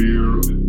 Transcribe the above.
fear